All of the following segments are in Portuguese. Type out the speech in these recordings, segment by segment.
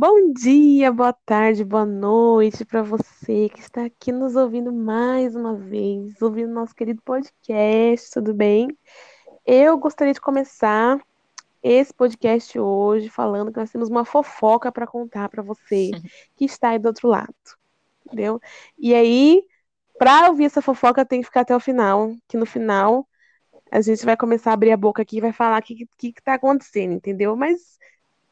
Bom dia, boa tarde, boa noite para você que está aqui nos ouvindo mais uma vez, ouvindo nosso querido podcast, tudo bem? Eu gostaria de começar esse podcast hoje falando que nós temos uma fofoca para contar para você que está aí do outro lado, entendeu? E aí, para ouvir essa fofoca, tem que ficar até o final, que no final a gente vai começar a abrir a boca aqui e vai falar o que, que, que tá acontecendo, entendeu? Mas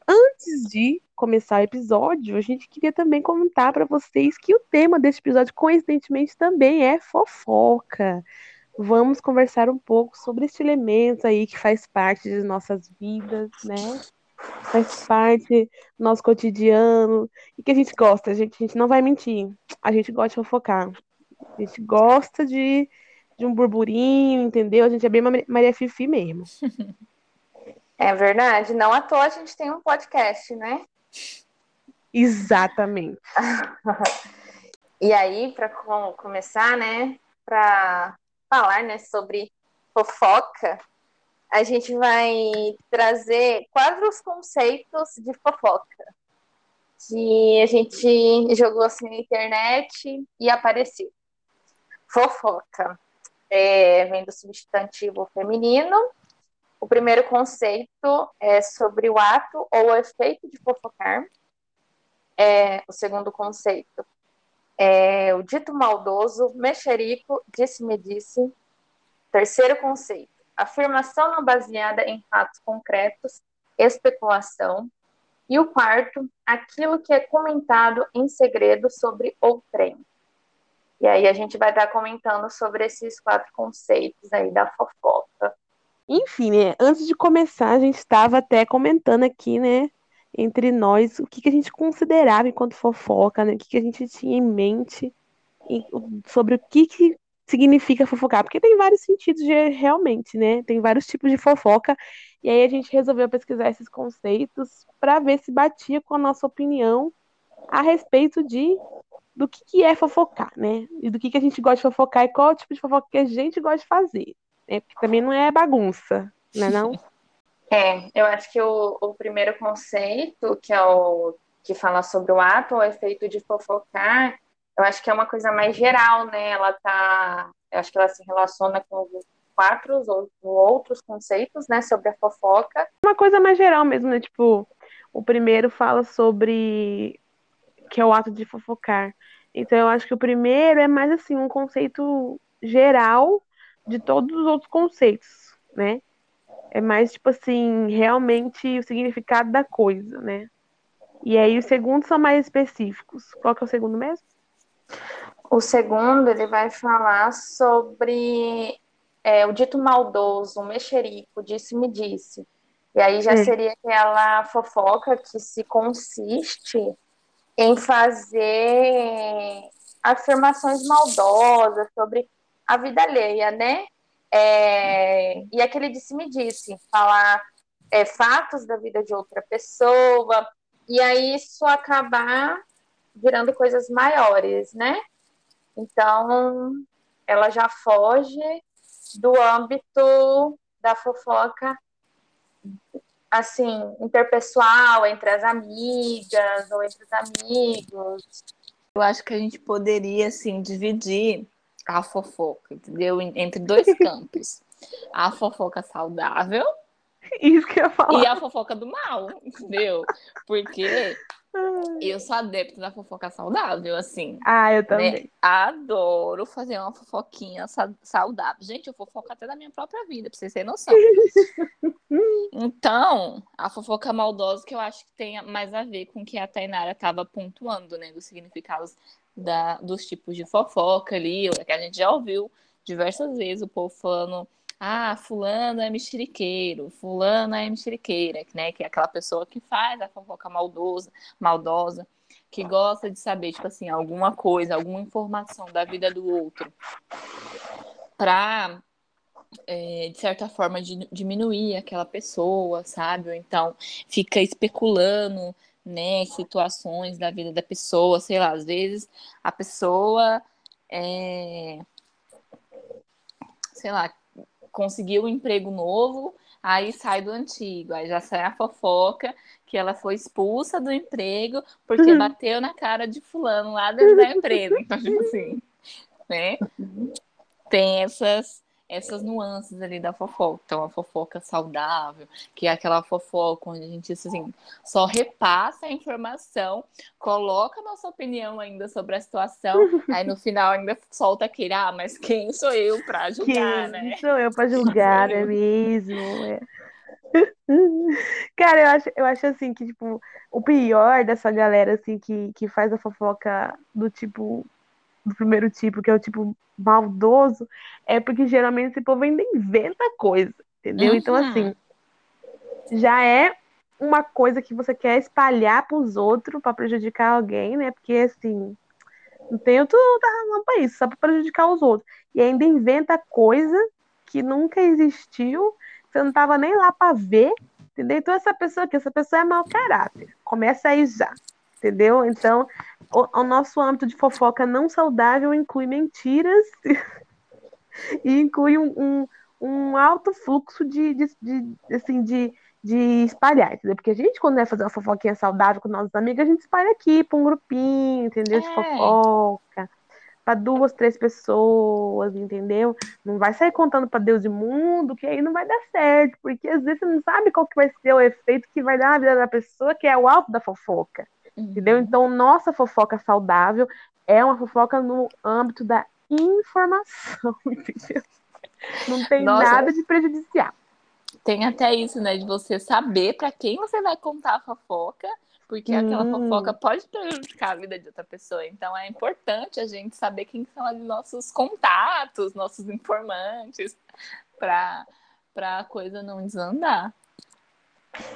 antes de começar o episódio, a gente queria também comentar para vocês que o tema deste episódio, coincidentemente, também é fofoca. Vamos conversar um pouco sobre este elemento aí que faz parte de nossas vidas, né? Faz parte do nosso cotidiano e que a gente gosta, a gente, a gente não vai mentir. A gente gosta de fofocar. A gente gosta de, de um burburinho, entendeu? A gente é bem Maria Fifi mesmo. É verdade. Não à toa a gente tem um podcast, né? Exatamente. e aí, para começar, né, para falar, né, sobre fofoca, a gente vai trazer quatro conceitos de fofoca que a gente jogou assim na internet e apareceu. Fofoca é, vem do substantivo feminino. O primeiro conceito é sobre o ato ou o efeito de fofocar. É, o segundo conceito é o dito maldoso, mexerico, disse-me disse. Terceiro conceito, afirmação não baseada em fatos concretos, especulação. E o quarto, aquilo que é comentado em segredo sobre outrem. E aí a gente vai estar comentando sobre esses quatro conceitos aí da fofoca. Enfim, né, antes de começar, a gente estava até comentando aqui, né, entre nós, o que, que a gente considerava enquanto fofoca, né, o que, que a gente tinha em mente sobre o que, que significa fofocar, porque tem vários sentidos de, realmente, né, tem vários tipos de fofoca, e aí a gente resolveu pesquisar esses conceitos para ver se batia com a nossa opinião a respeito de do que, que é fofocar, né, e do que, que a gente gosta de fofocar e qual tipo de fofoca que a gente gosta de fazer. É, também não é bagunça, né não? É, eu acho que o, o primeiro conceito, que é o que fala sobre o ato ou efeito de fofocar, eu acho que é uma coisa mais geral, né? Ela tá, eu acho que ela se relaciona com os quatro ou outros conceitos, né, sobre a fofoca. Uma coisa mais geral mesmo, né? Tipo, o primeiro fala sobre que é o ato de fofocar. Então eu acho que o primeiro é mais assim um conceito geral de todos os outros conceitos, né? É mais, tipo assim, realmente o significado da coisa, né? E aí os segundos são mais específicos. Qual que é o segundo mesmo? O segundo, ele vai falar sobre é, o dito maldoso, o mexerico, disse-me disse. E aí já é. seria aquela fofoca que se consiste em fazer afirmações maldosas sobre a vida alheia, né? É, e aquele disse-me disse, falar é, fatos da vida de outra pessoa, e aí isso acabar virando coisas maiores, né? Então, ela já foge do âmbito da fofoca, assim, interpessoal, entre as amigas ou entre os amigos. Eu acho que a gente poderia, assim, dividir a fofoca, entendeu? Entre dois campos. A fofoca saudável. Isso que eu ia falar. E a fofoca do mal, entendeu? Porque eu sou adepto da fofoca saudável, assim. Ah, eu né? também. Né? Adoro fazer uma fofoquinha saudável. Gente, eu fofoco até da minha própria vida, pra vocês terem noção. então, a fofoca maldosa que eu acho que tem mais a ver com o que a Tainara estava pontuando, né? Dos significados da, dos tipos de fofoca ali, que a gente já ouviu diversas vezes o povo falando, ah, fulano é mexeriqueiro, fulano é mexeriqueira, né? Que é aquela pessoa que faz a fofoca maldosa, maldosa, que gosta de saber, tipo assim, alguma coisa, alguma informação da vida do outro, para é, de certa forma, diminuir aquela pessoa, sabe? Ou então fica especulando né, situações da vida da pessoa, sei lá, às vezes a pessoa é, sei lá, conseguiu um emprego novo, aí sai do antigo, aí já sai a fofoca que ela foi expulsa do emprego porque Uhum. bateu na cara de fulano lá dentro da empresa. Então, tipo assim, né? Tem essas essas nuances ali da fofoca. Então, a fofoca saudável, que é aquela fofoca onde a gente assim, só repassa a informação, coloca a nossa opinião ainda sobre a situação, aí no final ainda solta aquele, ah, mas quem sou eu para julgar, Quem né? sou eu pra julgar, não é mesmo? É. Cara, eu acho, eu acho assim que, tipo, o pior dessa galera, assim, que, que faz a fofoca do tipo, do primeiro tipo, que é o tipo maldoso, é porque geralmente esse povo ainda inventa coisa, entendeu? Então, Uhum. assim, já é uma coisa que você quer espalhar pros outros pra prejudicar alguém, né? Porque, assim, não tem outro razão pra isso, só pra prejudicar os outros. E ainda inventa coisa que nunca existiu, você não tava nem lá pra ver, entendeu? Então essa pessoa aqui, essa pessoa é mau caráter. Começa aí já, entendeu? Então, o, o nosso âmbito de fofoca não saudável inclui mentiras e inclui um, um, um alto fluxo de, de, de, assim, de, de espalhar, entendeu? Porque a gente, quando vai fazer uma fofoquinha saudável com nossos amigos, a gente espalha aqui pra um grupinho, entendeu? De É. fofoca, pra duas, três pessoas, entendeu? Não vai sair contando pra Deus e mundo, que aí não vai dar certo, porque às vezes você não sabe qual que vai ser o efeito que vai dar na vida da pessoa, que é o alto da fofoca, entendeu? Então, nossa fofoca saudável é uma fofoca no âmbito da informação, entendeu? Não tem Nossa. nada de prejudicial. Tem até isso, né? De você saber para quem você vai contar a fofoca, porque aquela Hum. fofoca pode prejudicar a vida de outra pessoa. Então é importante a gente saber quem são ali nossos contatos, nossos informantes, para para a coisa não desandar.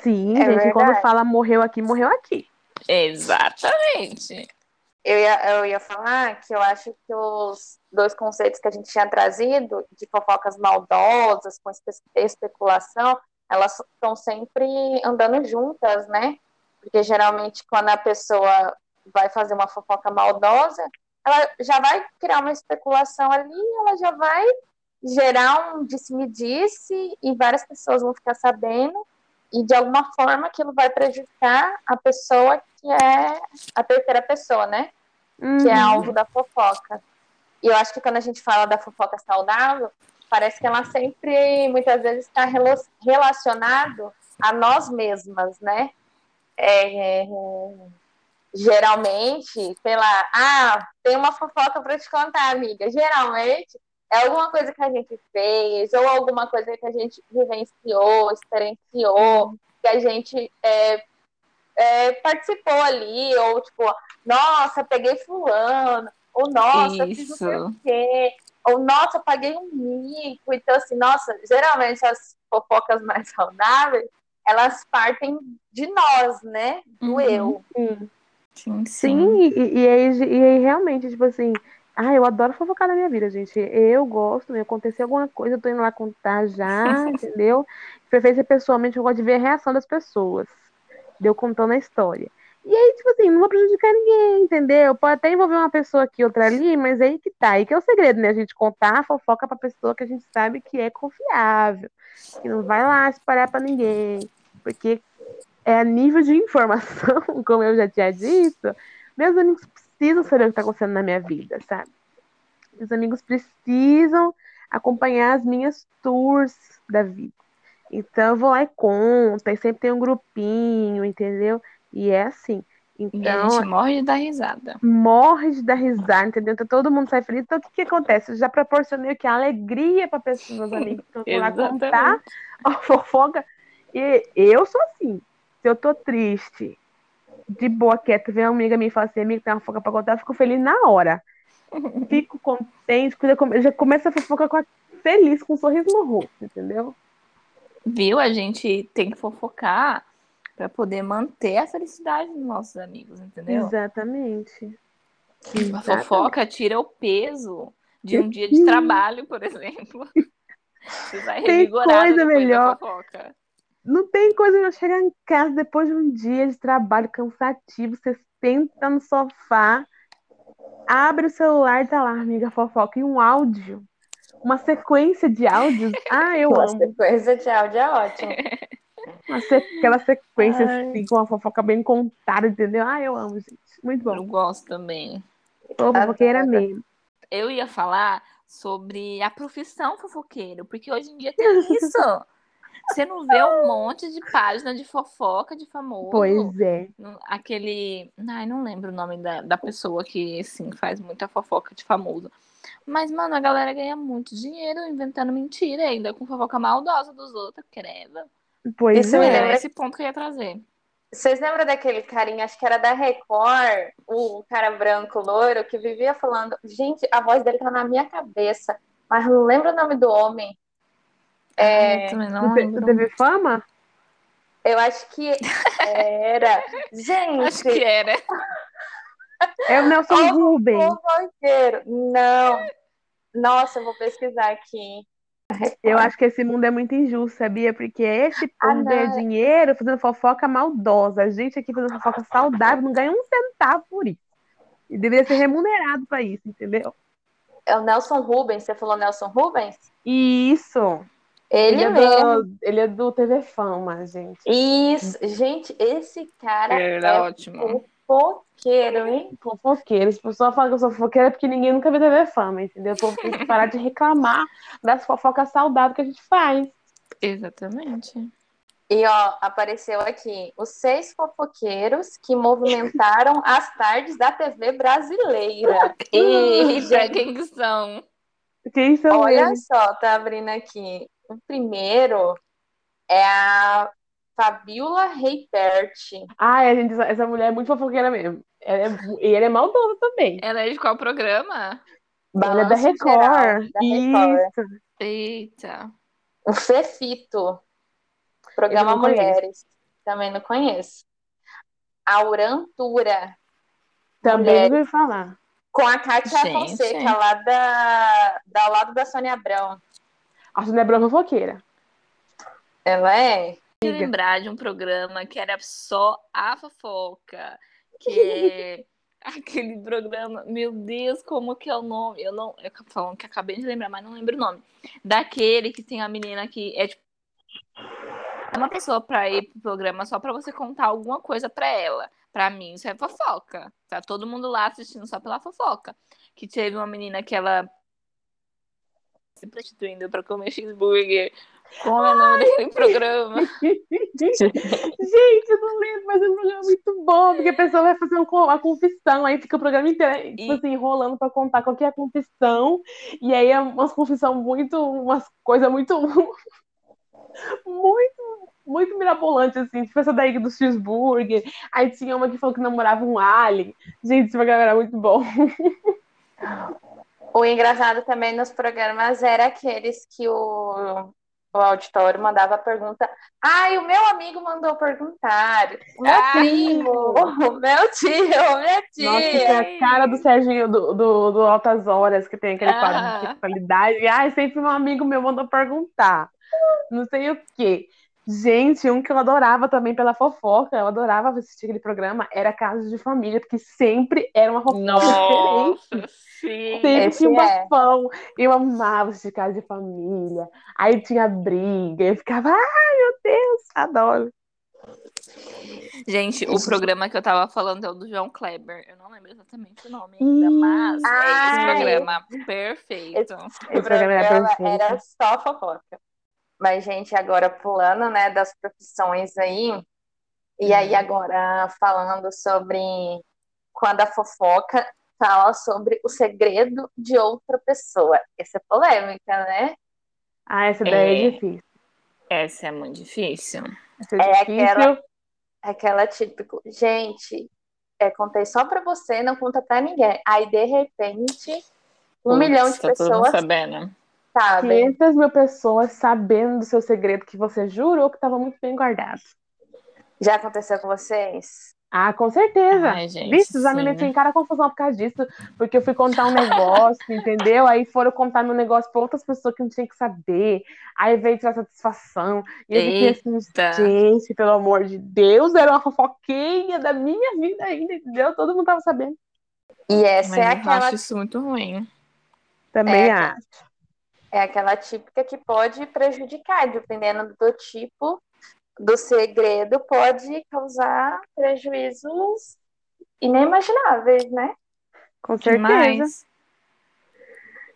Sim, É gente, quando verdade. fala morreu aqui, morreu aqui. Exatamente. Eu ia, eu ia falar que eu acho que os dois conceitos que a gente tinha trazido, de fofocas maldosas, com espe- especulação, elas estão sempre andando juntas, né? Porque geralmente quando a pessoa vai fazer uma fofoca maldosa, ela já vai criar uma especulação ali, ela já vai gerar um disse-me-disse e várias pessoas vão ficar sabendo e de alguma forma aquilo vai prejudicar a pessoa que é a terceira pessoa, né? Que é Uhum. alvo da fofoca. E eu acho que quando a gente fala da fofoca saudável, parece que ela sempre, muitas vezes, está relacionado a nós mesmas, né? É, é, geralmente, sei lá, ah, tem uma fofoca para te contar, amiga. Geralmente é alguma coisa que a gente fez, ou alguma coisa que a gente vivenciou, experienciou, que a gente é, é, participou ali, ou tipo, nossa, peguei fulano, ou nossa, fiz não sei Isso. o quê, ou nossa, paguei um mico. Então, assim, nossa, geralmente as fofocas mais saudáveis, elas partem de nós, né? Do Uhum. eu. Sim. Sim, sim. Sim, e, e aí, e aí realmente, tipo assim, ah, eu adoro fofocar na minha vida, gente. Eu gosto, me aconteceu alguma coisa, eu tô indo lá contar já, entendeu? Preferência pessoalmente, eu gosto de ver a reação das pessoas. Deu contando a história. E aí, tipo assim, não vou prejudicar ninguém, entendeu? Pode até envolver uma pessoa aqui, outra ali, mas aí que tá. Aí que é o segredo, né? A gente contar a fofoca pra pessoa que a gente sabe que é confiável, que não vai lá espalhar pra ninguém. Porque é a nível de informação, como eu já tinha dito, meus amigos precisam saber o que está acontecendo na minha vida, sabe? Meus amigos precisam acompanhar as minhas tours da vida. Então eu vou lá e conto, e sempre tem um grupinho, entendeu? E é assim. E a Então, gente morre de dar risada. morre de dar risada, entendeu? Então todo mundo sai feliz. Então o que, que acontece? Eu já proporcionei o que? Alegria para pessoas. Então eu vou lá contar a fofoca. E eu sou assim. Se eu tô triste, de boa, quieta, vem uma amiga minha e fala assim, amiga, tem uma fofoca pra contar, eu fico feliz na hora. Fico contente, já começa a fofoca com a- feliz, com um sorriso no rosto, entendeu? Viu? A gente tem que fofocar para poder manter a felicidade dos nossos amigos, entendeu? Exatamente. A fofoca tira o peso de um dia de trabalho, por exemplo. Você vai Tem coisa melhor. Não tem coisa melhor chegar em casa depois de um dia de trabalho cansativo, você senta no sofá, abre o celular e tá lá, amiga fofoca, e um áudio. Uma sequência de áudios. Ah, eu Uma amo. sequência de áudio é ótimo. Uma se- Aquela sequência Ai. assim, com uma fofoca bem contada, entendeu? Ah, eu amo, gente. Muito Eu bom. gosto também. Tô fofoqueira mesmo. Eu ia falar sobre a profissão fofoqueiro, porque hoje em dia tem isso. Você não vê um monte de página de fofoca de famoso. Pois é. Aquele. Ai, não lembro o nome da, da pessoa que, assim, faz muita fofoca de famoso. Mas, mano, a galera ganha muito dinheiro inventando mentira ainda, com fofoca maldosa dos outros, credo. Pois Isso me é. Era lembra- esse ponto que eu ia trazer. Vocês lembram daquele carinha, acho que era da Record, o cara branco loiro, que vivia falando, gente, a voz dele tá na minha cabeça, mas não lembro o nome do homem. É, Eu não lembro. tu teve fama? eu acho que era. Gente, Acho que era. É o Nelson Ó, Rubens. fofoqueiro. Não. Nossa, eu vou pesquisar aqui. Eu acho que esse mundo é muito injusto, sabia? Porque esse Ah, povo ganha não. dinheiro fazendo fofoca maldosa. A gente aqui fazendo fofoca saudável não ganha um centavo por isso. E deveria ser remunerado pra isso, entendeu? É o Nelson Rubens. Você falou Nelson Rubens? Isso. Ele, Ele é mesmo. do, ele é do TV Fama, gente. Isso. Gente, esse cara Era é ótimo. Fofoqueiro, hein? Fofoqueira. As pessoas falam que eu sou fofoqueira porque ninguém nunca viu TV Fama, entendeu? O povo tem que parar de reclamar das fofocas saudáveis que a gente faz. Exatamente. E ó, apareceu aqui os seis fofoqueiros que movimentaram as tardes da TV brasileira. Eita, quem que são? Quem são Olha eles? só, tá abrindo aqui. O primeiro é a Fabiola Reipert. Ai, a gente, essa mulher é muito fofoqueira mesmo. Ela é, e ele é maldoso também. Ela é de qual programa? Ela é da Record. Geral, da Record. Isso. Eita. O Fefito, programa não conheço. Mulheres. Também não conheço. A Urantura, Também Mulheres. não ouvi falar. com a Kátia Gente. Fonseca, lá da, da ao lado da Sônia Abrão. A Sônia Abrão é fofoqueira. Ela é? Eu lembrar de um programa que era só a fofoca, que é aquele programa, meu Deus, como que é o nome? Eu não, eu falando que acabei de lembrar, mas não lembro o nome. Daquele que tem a menina que é tipo é uma pessoa pra ir pro programa só pra você contar alguma coisa pra ela. Pra mim, isso é fofoca. Tá todo mundo lá assistindo só pela fofoca. Que teve uma menina que ela se prostituindo pra comer cheeseburger. Como é o nome daquele programa? Gente, eu não lembro, mas é um programa muito bom, porque a pessoa vai fazer um uma confissão, aí fica o programa inteiro, tipo assim, enrolando pra contar qual que é a confissão, e aí é umas confissão muito, umas coisas muito, muito, muito mirabolante, assim, tipo essa daí do cheeseburger, aí tinha uma que falou que namorava um alien, gente, esse programa era muito bom. O engraçado também nos programas era aqueles que o, o auditório mandava a pergunta. Ai, o meu amigo mandou perguntar. O meu Ah, primo, o meu tio, minha tia. Nossa, é a cara do Serginho do, do, do Altas Horas, que tem aquele quadro de Ah. sexualidade. Ai, sempre um amigo meu mandou perguntar. Não sei o quê. Gente, um que eu adorava também pela fofoca, eu adorava assistir aquele programa, era Casos de Família, porque sempre era uma fofoca diferente. Nossa, sim. Sempre Esse tinha um é. bafão. Eu amava assistir Casa de Família. Aí tinha briga, eu ficava, ai meu Deus, adoro. Gente, o programa que eu tava falando é o do João Kleber. Eu não lembro exatamente o nome ainda, mas é esse programa perfeito. Esse programa era perfeito. era só fofoca. Mas, gente, agora pulando, né, das profissões aí, e aí agora falando sobre quando a fofoca fala sobre o segredo de outra pessoa. Essa é polêmica, né? Ah, essa daí é, É. difícil. Essa é muito difícil. Essa É é difícil. aquela- Aquela típico, gente, é, contei só pra você, não conta pra ninguém. Aí, de repente, um milhão de tá todo mundo pessoas sabendo. Sabem. 500 mil pessoas sabendo do seu segredo que você jurou que estava muito bem guardado. Já aconteceu com vocês? Ah, com certeza. Ai, gente, Vixe, já me sim. meti em cara confusão por causa disso, porque eu fui contar um negócio, entendeu? Aí foram contar meu negócio para outras pessoas que não tinham que saber. Aí veio tirar satisfação. E eu fiquei assim, gente, pelo amor de Deus, era uma fofoquinha da minha vida ainda, entendeu? Todo mundo tava sabendo. E essa Mas é eu aquela acho isso muito ruim. Também É, acho. É aquela típica que pode prejudicar, dependendo do tipo do segredo, pode causar prejuízos inimagináveis, né? Com certeza.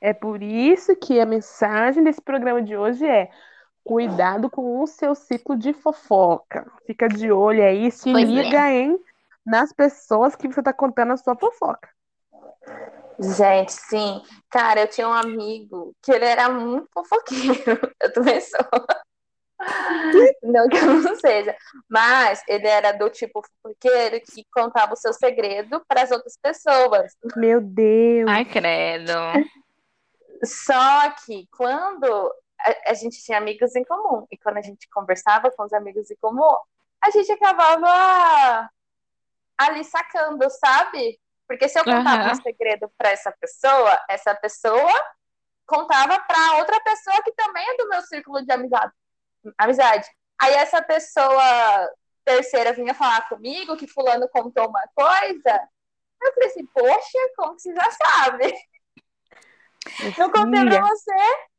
É por isso que a mensagem desse programa de hoje é cuidado com o seu ciclo de fofoca. Fica de olho aí, se Pois é. liga, hein, nas pessoas que você tá contando a sua fofoca. Gente, sim. Cara, eu tinha um amigo que ele era muito fofoqueiro. Eu também sou. Não que eu não seja. Mas ele era do tipo fofoqueiro que contava o seu segredo para as outras pessoas. Meu Deus. Ai, credo. Só que quando a, a gente tinha amigos em comum, e quando a gente conversava com os amigos em comum, a gente acabava ali sacando, sabe? Porque se eu contava Aham. um segredo para essa pessoa, essa pessoa contava para outra pessoa que também é do meu círculo de amizade. amizade. Aí essa pessoa terceira vinha falar comigo que fulano contou uma coisa. Eu falei assim, poxa, como que você já sabe? Eu contei pra você.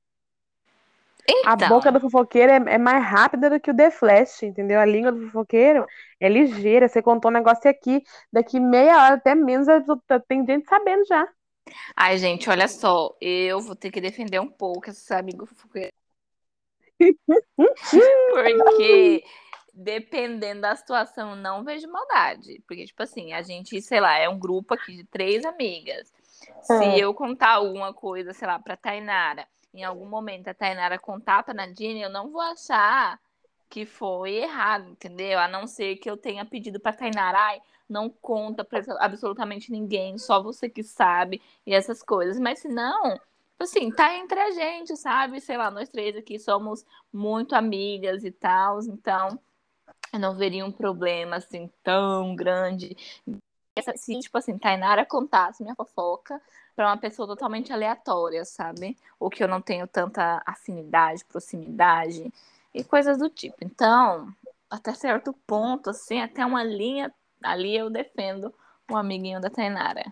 A Então, boca do fofoqueiro é, é mais rápida do que o The Flash, entendeu? A língua do fofoqueiro é ligeira. Você contou um negócio aqui, daqui meia hora, até menos, tem gente sabendo já. ai, gente, olha só, eu vou ter que defender um pouco esses amigos fofoqueiros. Porque dependendo da situação, não vejo maldade. Porque, tipo assim, a gente, sei lá, é um grupo aqui de três amigas. Se É. eu contar alguma coisa, sei lá, pra Tainara, em algum momento a Tainara contar pra Nadine, eu não vou achar que foi errado, entendeu? A não ser que eu tenha pedido pra Tainara, ai, não conta pra absolutamente ninguém, só você que sabe, e essas coisas. Mas se não, tipo assim, tá entre a gente, sabe? Sei lá, nós três aqui somos muito amigas e tal, então eu não veria um problema assim tão grande. Essa- Se, tipo assim, Tainara contasse minha fofoca pra uma pessoa totalmente aleatória, sabe? Ou que eu não tenho tanta afinidade, proximidade e coisas do tipo. Então, até certo ponto, assim, até uma linha ali eu defendo o amiguinho da Tainara.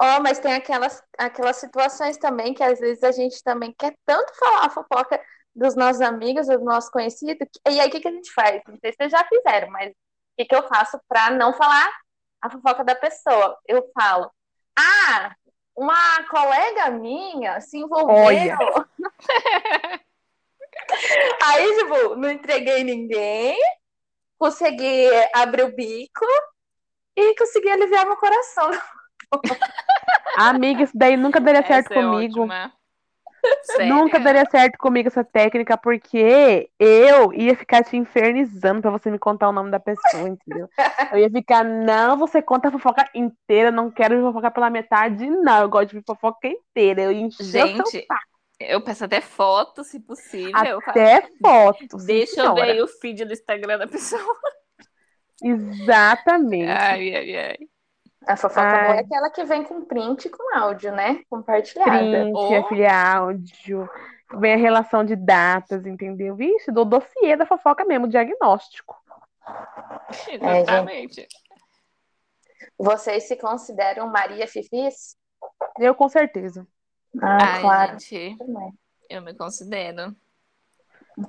Oh, mas tem aquelas, aquelas situações também que às vezes a gente também quer tanto falar a fofoca dos nossos amigos, dos nossos conhecidos. E aí, o que, que a gente faz? Não sei se vocês já fizeram, mas o que, que eu faço para não falar a fofoca da pessoa? Eu falo, ah, uma colega minha se envolveu. Olha. Aí, tipo, não entreguei ninguém, consegui abrir o bico e consegui aliviar meu coração. Amiga, isso daí nunca daria certo Essa é comigo. ótima. Sério? Nunca daria certo comigo essa técnica, porque eu ia ficar te infernizando pra você me contar o nome da pessoa, entendeu? Eu ia ficar, não, você conta a fofoca inteira, não quero fofocar pela metade, não. Eu gosto de fofoca inteira. Eu Gente, eu peço até foto, se possível. Eu falo, até foto. Deixa eu ver aí o feed do Instagram da pessoa. Exatamente. Ai, ai, ai. A fofoca Ai. boa é aquela que vem com print e com áudio, né? Compartilhada. Print, Ou- aquele áudio, vem a relação de datas, entendeu? Vixe, do dossiê da fofoca mesmo, diagnóstico. Exatamente. Vocês se consideram Maria Fifis? Eu com certeza. Ah, Ai, claro. gente, eu me considero.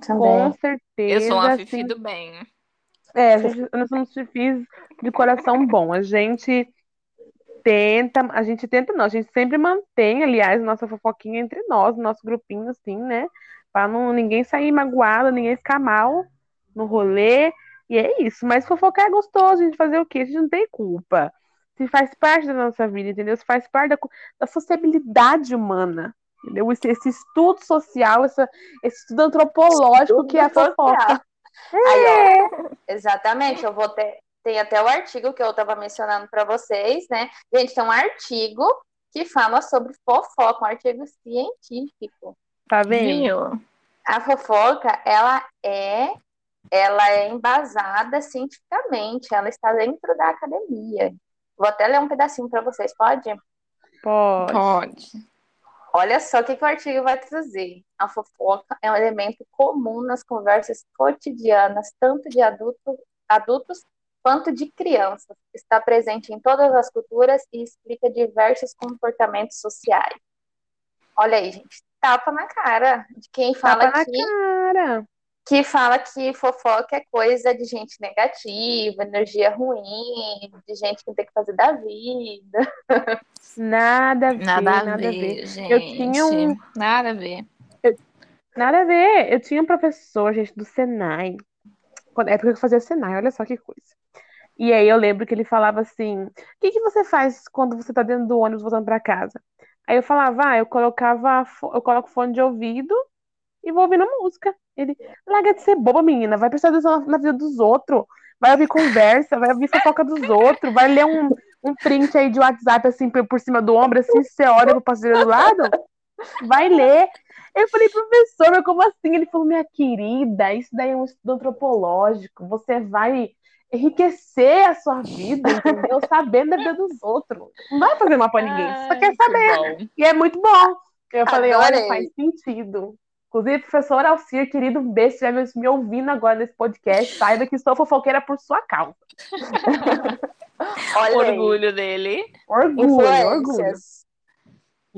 Também. Com certeza. Eu sou uma fifi assim, do bem. É, gente, nós somos fifis de coração bom. A gente tenta, a gente tenta não, a gente sempre mantém, aliás, nossa fofoquinha entre nós, nosso grupinho, assim, né? Pra não, ninguém sair magoado, ninguém ficar mal no rolê. E é isso. Mas fofocar é gostoso, a gente fazer o quê? A gente não tem culpa. Se faz parte da nossa vida, entendeu? Se faz parte da, da sociabilidade humana. Entendeu? Esse, esse estudo social, essa, esse estudo antropológico que é a fofoca. Aí, ó, exatamente, eu vou ter. Tem até o artigo que eu estava mencionando para vocês, né? Gente, tem um artigo que fala sobre fofoca, um artigo científico. Tá vendo? A fofoca, ela é, ela é embasada cientificamente, ela está dentro da academia. Vou até ler um pedacinho para vocês, pode? Pode. Pode. Olha só o que, que o artigo vai trazer. A fofoca é um elemento comum nas conversas cotidianas, tanto de adulto, adultos quanto de crianças. Está presente em todas as culturas e explica diversos comportamentos sociais. Olha aí, gente. tapa na cara de quem fala Tapa na que, cara. que fala que fofoca é coisa de gente negativa, energia ruim, de gente que tem que fazer da vida. Nada a ver, Nada a nada ver, gente. Eu tinha um- Nada a ver. Nada a ver. Eu tinha um professor, gente, do Senai. Quando- É porque eu fazia Senai, olha só que coisa. E aí eu lembro que ele falava assim: O que que você faz quando você tá dentro do ônibus voltando pra casa? Aí eu falava, ah, eu colocava, eu coloco fone de ouvido e vou ouvindo música. Ele, larga de ser boba, menina, vai prestar atenção na, vida dos outros, vai ouvir conversa, vai ouvir fofoca dos outros, vai ler um, um print aí de WhatsApp assim por, por cima do ombro, assim, você olha pro parceiro do lado, vai ler. Eu falei, professor, mas como assim? Ele falou, minha querida, isso daí é um estudo antropológico, você vai enriquecer a sua vida, entendeu? Sabendo da vida dos outros. Não vai fazer mal pra ninguém, você só quer que saber. bom. E é muito bom. Eu falei, olha, Adorei. faz sentido. Inclusive, professor Alcir, querido, um beijo, se estiver me ouvindo agora nesse podcast, saiba que sou fofoqueira por sua causa. Olha aí, Orgulho dele. Orgulho, orgulho.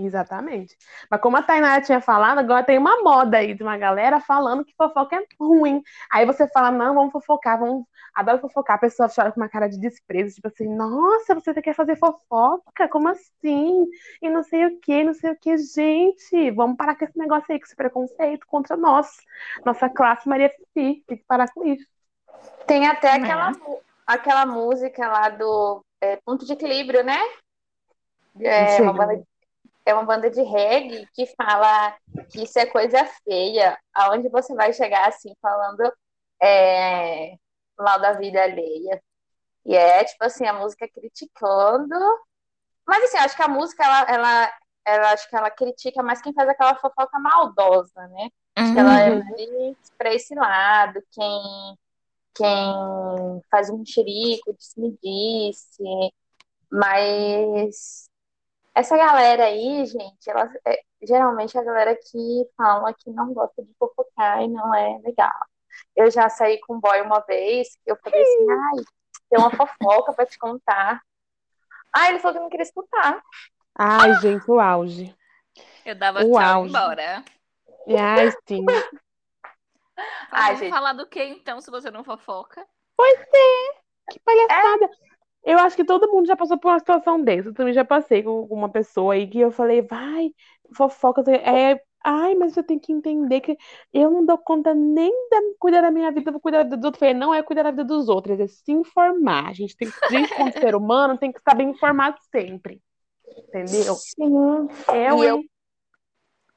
Exatamente. Mas como a Tainara tinha falado, agora tem uma moda aí de uma galera falando que fofoca é ruim. Aí você fala, não, vamos fofocar, vamos. Adoro fofocar. A pessoa chora com uma cara de desprezo, tipo assim, nossa, você quer fazer fofoca? Como assim? E não sei o que, não sei o que, gente. Vamos parar com esse negócio aí, com esse preconceito contra nós. Nossa classe Maria Fifi. Tem que parar com isso. Tem até É. aquela, aquela música lá do é, Ponto de Equilíbrio, né? É Sei. É uma banda de reggae que fala que isso é coisa feia, aonde você vai chegar assim, falando é, mal da vida alheia. E é, tipo assim, a música criticando. Mas assim, acho que a música, ela, ela, ela acho que ela critica mais quem faz aquela fofoca maldosa, né? Acho que ela é Uhum. mais pra esse lado, quem, quem faz um mexerico, disse-me-disse, mas essa galera aí, gente, ela, é, geralmente é a galera que fala que não gosta de fofocar e não é legal. Eu já saí com um boy uma vez, eu falei assim, ai, tem uma fofoca pra te contar. Ah, ele falou que não queria escutar. Ai, gente, o auge. Eu dava O tchau e auge. embora. E ai, sim. Ai, Vamos gente. falar do que então, se você não fofoca? Que palhaçada. Eu acho que todo mundo já passou por uma situação dessa. Eu também já passei com uma pessoa aí que eu falei, vai, fofoca. É, ai, mas você tem que entender que eu não dou conta nem de cuidar da minha vida, vou cuidar da vida dos outros. Eu falei, não é cuidar da vida dos outros, é se informar. A gente tem que, gente, como ser humano, tem que estar bem informado sempre. Entendeu? Sim. Eu, E eu-?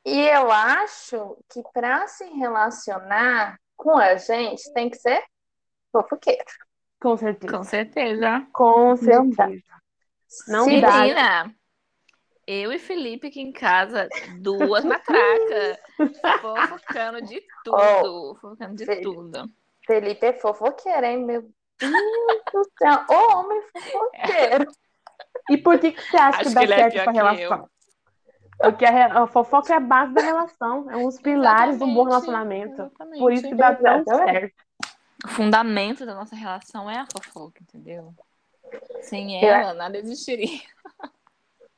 E eu acho que para se relacionar com a gente tem que ser fofoqueiro. Com certeza. Com certeza. Com certeza. Não Se dá. Menina, eu e Felipe aqui em casa, duas matracas, fofocando de tudo. Fofocando de Felipe. tudo. Felipe é fofoqueiro, hein? Meu Deus do céu. Ô, homem fofoqueiro. E por que, que você acha Acho que dá que é certo pior essa que relação? Porque a, re- a fofoca é a base da relação, é um dos pilares de um bom relacionamento. exatamente. Por isso que dá tão certo. O fundamento da nossa relação é a fofoca, entendeu? Sem Eu- ela, nada existiria.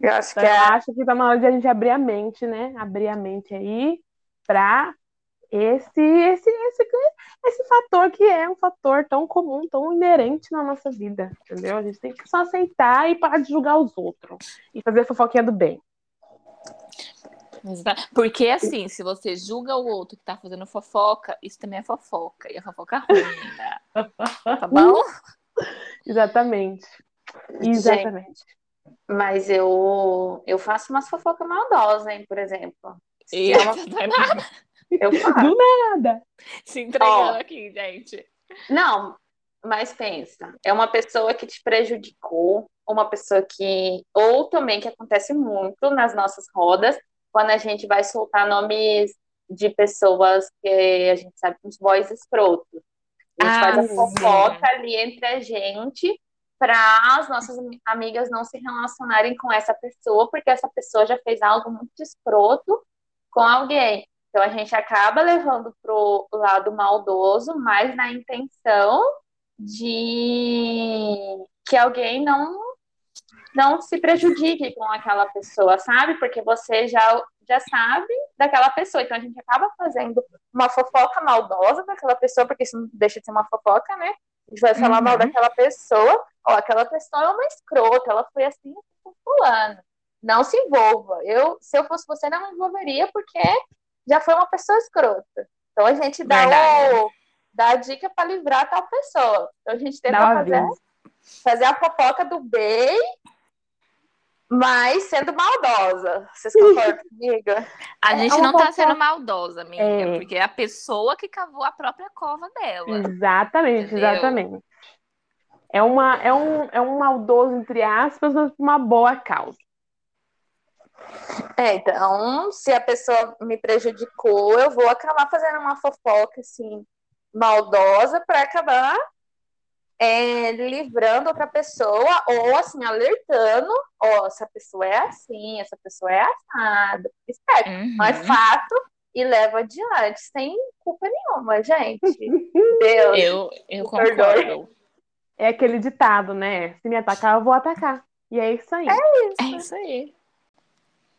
Eu acho que eu é. acho que tá na hora de a gente abrir a mente, né? Abrir a mente aí pra esse, esse, esse, esse fator que é um fator tão comum, tão inerente na nossa vida, entendeu? A gente tem que só aceitar e parar de julgar os outros e fazer a fofoquinha do bem. Exata- Porque assim, se você julga o outro que tá fazendo fofoca, isso também é fofoca. E a fofoca ruim, né? Tá bom? Exatamente. Exatamente. Mas eu, eu faço umas fofocas maldosas, hein, por exemplo. E é uma- Tainá eu faço. Do nada. se entregando Ó. aqui, gente. Não, mas pensa, é uma pessoa que te prejudicou, uma pessoa que. Ou também que acontece muito nas nossas rodas, quando a gente vai soltar nomes de pessoas que a gente sabe que os boys escrotos. A gente Ah, faz a sim. fofoca ali entre a gente para as nossas amigas não se relacionarem com essa pessoa, porque essa pessoa já fez algo muito escroto com alguém. Então a gente acaba levando pro lado maldoso, mas na intenção de que alguém não não se prejudique com aquela pessoa, sabe? Porque você já já sabe daquela pessoa. Então a gente acaba fazendo uma fofoca maldosa daquela pessoa, porque isso não deixa de ser uma fofoca, né? A gente vai falar Uhum. mal daquela pessoa, ó, aquela pessoa é uma escrota, ela foi assim com fulano. Não se envolva. Eu, se eu fosse você, não me envolveria, porque já foi uma pessoa escrota. Então a gente dá, Verdade. o, dá a dica para livrar tal pessoa. Então a gente tenta fazer, fazer a fofoca do bem, mas sendo maldosa. Vocês concordam comigo? A É gente uma não tá sendo maldosa, amiga, É. porque é a pessoa que cavou a própria cova dela. Exatamente, Entendeu? exatamente. É, uma, é, um, é um maldoso, entre aspas, mas por uma boa causa. É, então, se a pessoa me prejudicou, eu vou acabar fazendo uma fofoca assim maldosa para acabar é, livrando outra pessoa ou assim alertando, ó, essa pessoa é assim, essa pessoa é assada, esperto, Uhum. é fato e leva adiante sem culpa nenhuma, gente. Deus. Eu, eu perdoe. concordo. É aquele ditado, né? Se me atacar, eu vou atacar. E é isso aí. É isso aí.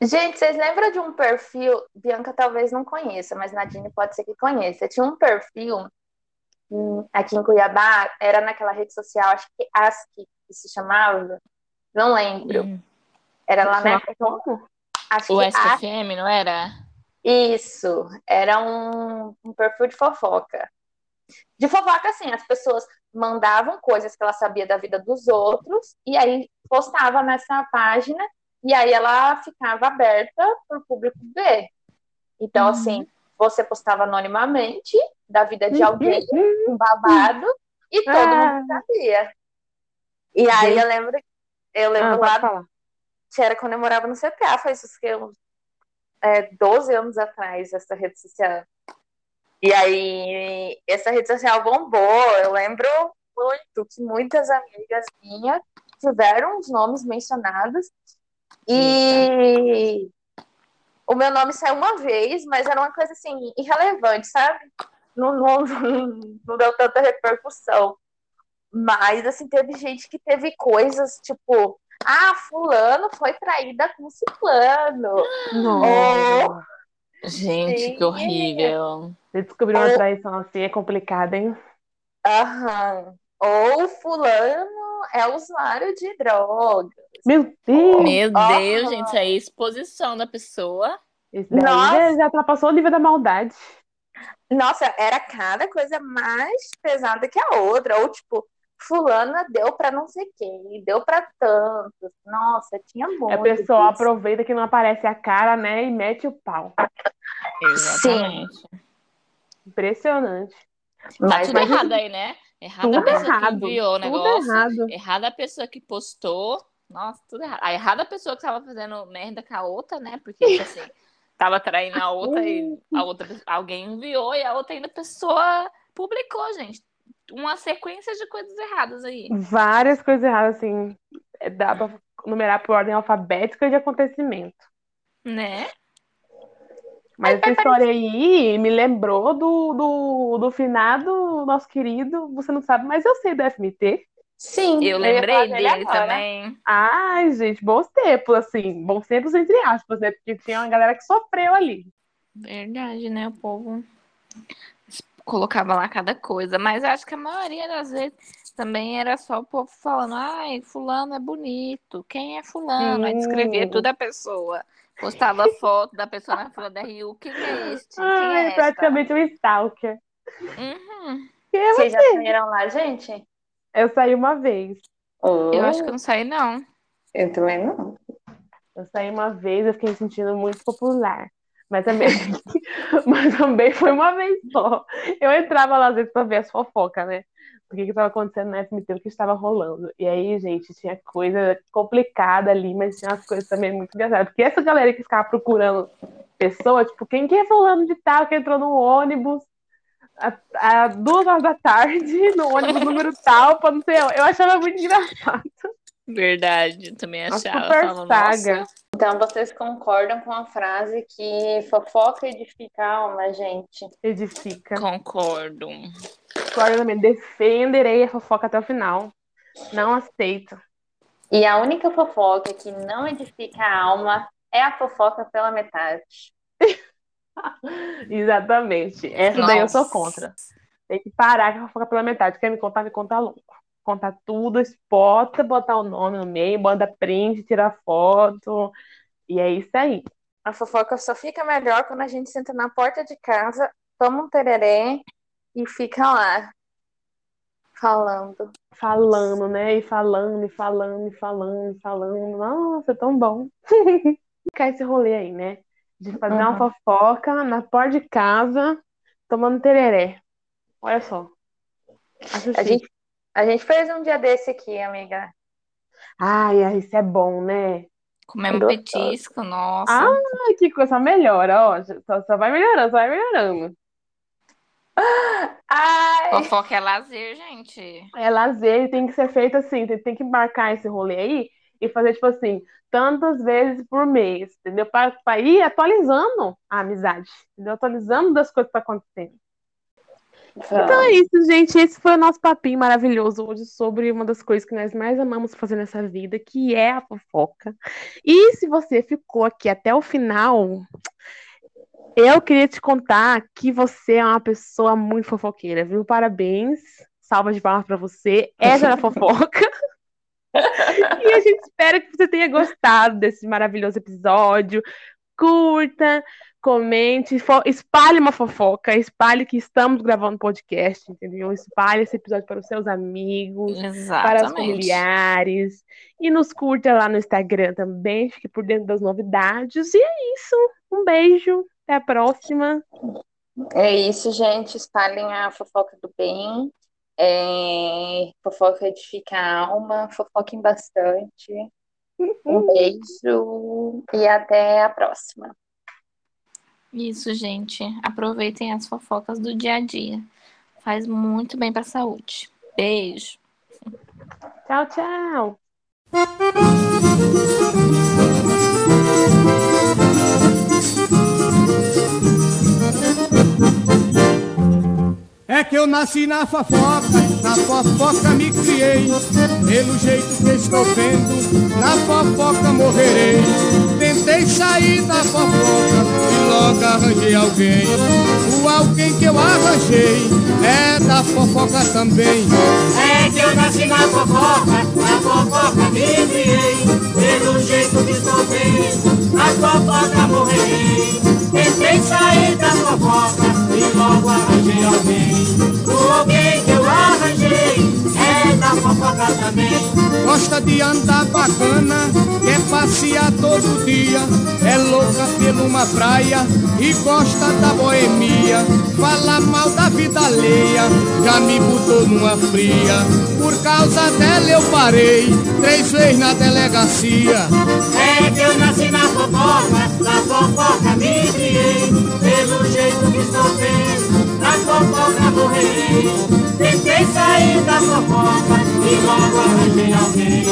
Gente, vocês lembram de um perfil? Bianca talvez não conheça, mas Nadine pode ser que conheça. Tinha um perfil aqui em Cuiabá, era naquela rede social, acho que ASCII, que se chamava. Não lembro. Hum. Era lá na? Acho O. SFM, não era? Isso, era um, um perfil de fofoca. De fofoca, assim, as pessoas mandavam coisas que ela sabia da vida dos outros e aí postava nessa página e aí ela ficava aberta para o público ver. Então, Uhum. assim, você postava anonimamente da vida de alguém, um babado, e todo Ah. mundo sabia. E aí Gente. eu lembro, eu lembro Ah, lá falar. que era quando eu morava no CPA, faz isso que uns é, 12 anos atrás, essa rede social. E aí, essa rede social bombou. Eu lembro muito que muitas amigas minhas tiveram os nomes mencionados. E o meu nome saiu uma vez, mas era uma coisa assim, irrelevante, sabe? Não, não, não deu tanta repercussão. Mas, assim, teve gente que teve coisas tipo, ah, fulano foi traída com ciclano. Nossa. Gente, Sim. que horrível. Você descobriu uma traição assim é complicado, hein? Aham. Ou fulano é usuário de droga. Meu Deus! Meu Aham. Deus, gente, isso aí é exposição da pessoa. Daí Nossa. já, ultrapassou o nível da maldade. Nossa, era cada coisa mais pesada que a outra. Ou tipo, fulana deu pra não sei quem, deu pra tantos. Nossa, tinha muito. a pessoa disso. aproveita que não aparece a cara, né? E mete o pau. Exatamente. Impressionante. Tá Mas, tudo errado aí, né? Errada a Tudo pessoa que errado. enviou o Tudo negócio. errado. Errada a pessoa que postou. Nossa, tudo errado. A errada pessoa que tava fazendo merda com a outra, né? Porque, tipo assim, tava traindo a outra e a outra, alguém enviou e a outra ainda pessoa publicou, gente. Uma sequência de coisas erradas aí. Várias coisas erradas, assim. É, Dá pra numerar por ordem alfabética de acontecimento. Né? Mas essa história aí me lembrou do, do, do finado nosso querido, você não sabe, mas eu sei do FMT. Sim, Eu lembrei falar dele também. Ai, gente, bons tempos, assim, bons tempos entre aspas, né? Porque tinha uma galera que sofreu ali. Verdade, né? O povo colocava lá cada coisa. Mas acho que a maioria das vezes também era só o povo falando: ai, fulano é bonito. Quem é fulano? Aí descrevia tudo a pessoa. Postava foto da pessoa na fila da Rio. Quem é este? Quem Ai, é esta? praticamente um stalker. Uhum. Quem é Vocês já saíram lá, gente? Eu saí uma vez. Eu acho que eu não saí, não. Eu também não. Eu saí uma vez, eu fiquei me sentindo muito popular. Mas também, mas também foi uma vez só. Eu entrava lá às vezes pra ver as fofocas, né? O que que estava acontecendo na FMT, o que estava rolando. E aí, gente, tinha coisa complicada ali, mas tinha umas coisas também muito engraçadas. Porque essa galera que ficava procurando pessoa, tipo, quem que é fulano de tal que entrou no ônibus a, a duas horas da tarde, no ônibus número tal, pra não sei. Eu achava muito engraçado. Verdade, também Uma achava. super Falando, saga. nossa, Então vocês concordam com a frase que fofoca edifica a alma, gente? Edifica. concordo. Concordo também. Defenderei a fofoca até o final. Não aceito. E a única fofoca que não edifica a alma é a fofoca pela metade. Exatamente. Essa daí eu sou contra. Tem que parar a fofoca pela metade. Quer me contar, me conta louco. Contar tudo, exporta, botar o nome no meio, manda print, tira foto. E é isso aí. A fofoca só fica melhor quando a gente senta na porta de casa, toma um tereré e fica lá falando. Falando, né? E falando, e falando, e falando, e falando. Nossa, tão bom. Ficar esse rolê aí, né? De fazer uhum. uma fofoca na porta de casa, tomando tereré. Olha só. A gente, a gente fez um dia desse aqui, amiga. Ai, isso é bom, né? Comemos um petisco, nossa. Ah, que coisa melhora, ó. Só, só vai melhorando, só vai melhorando. Ai. Fofoca é lazer, gente. É lazer, tem que ser feito assim, tem, tem que marcar esse rolê aí e fazer, tipo assim, tantas vezes por mês, entendeu? Para ir atualizando a amizade, entendeu? Atualizando das coisas que estão tá acontecendo. Então é isso, gente. Esse foi o nosso papinho maravilhoso hoje sobre uma das coisas que nós mais amamos fazer nessa vida, que é a fofoca. E se você ficou aqui até o final, eu queria te contar que você é uma pessoa muito fofoqueira, viu? Parabéns. Salva de palmas para você. Essa era fofoca. a gente espera que você tenha gostado desse maravilhoso episódio. Curta, comente, espalhe uma fofoca, espalhe que estamos gravando podcast, entendeu? Espalhe esse episódio para os seus amigos, Exatamente. para os familiares. E nos curta lá no Instagram também, fique por dentro das novidades. E é isso. Um beijo, até a próxima. É isso, gente. Espalhem a fofoca do bem. É... Fofoca edifica a alma, fofoquem bastante. Um beijo e até a próxima. Isso, gente. Aproveitem as fofocas do dia a dia. Faz muito bem para a saúde. Beijo. Tchau, tchau. É que eu nasci na fofoca, na fofoca me criei. Pelo jeito que estou vendo, na fofoca morrerei. Tentei sair da fofoca e logo arranjei alguém. O alguém que eu arranjei é da fofoca também. É que eu nasci na fofoca, na fofoca me criei. Pelo jeito que estou vendo, na fofoca morrerei. Tentei sair da fofoca e logo arranjei alguém. O alguém que eu arranjei é da fofoca também. Gosta de andar bacana, quer passear todo dia. É louca pela uma praia e gosta da boemia. Fala mal da vida alheia, já me botou numa fria. Por causa dela eu parei, três vezes na delegacia. É que eu nasci na fofoca, na fofoca me criei. Pelo jeito que estou vendo, fofoca morrerei. Tentei sair da fofoca e logo arranjei alguém.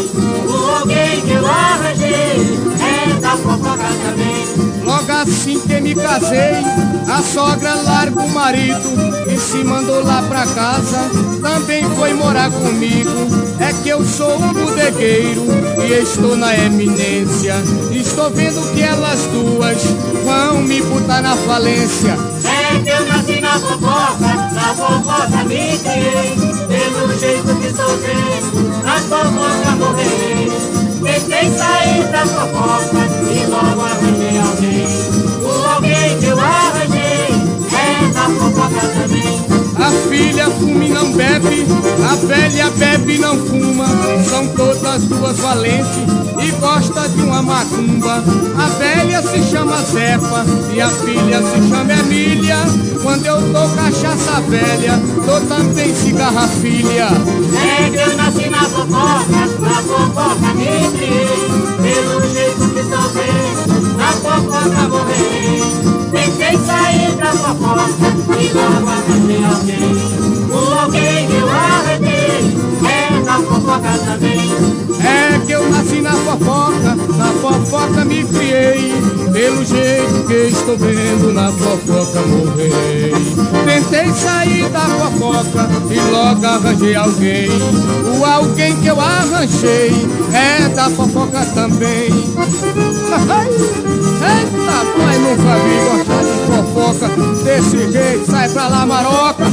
O alguém que eu arranjei é da fofoca também. Logo assim que me casei, a sogra larga o marido e se mandou lá pra casa. Também foi morar comigo. É que eu sou um bodegueiro e estou na eminência. Estou vendo que elas duas vão me botar na falência. É que eu nasci na fofoca, na fofoca me criei. Pelo jeito que sou vendo, na fofoca morrerei. Tentei sair da fofoca e logo arranjei alguém. O alguém que eu arranjei é da fofoca também. A filha fuma e não bebe, a velha bebe e não fuma. Duas valentes e gosta de uma macumba. A velha se chama Zefa e a filha se chama Emília. Quando eu dou cachaça velha, dou também cigarra filha. É que eu nasci na fofoca, na fofoca me criei. Pelo jeito que sou vendo, na fofoca morrerei. Tentei sair da fofoca e logo arranjei alguém. O alguém que eu arranjei é da fofoca também. É que eu nasci na fofoca, na fofoca me criei. Pelo jeito que estou vendo, na fofoca morrei. Tentei sair da fofoca e logo arranjei alguém. O alguém que eu arranjei é da fofoca também. Eita, pai, nunca vi gostar de fofoca desse jeito. Sai pra lá, maroca.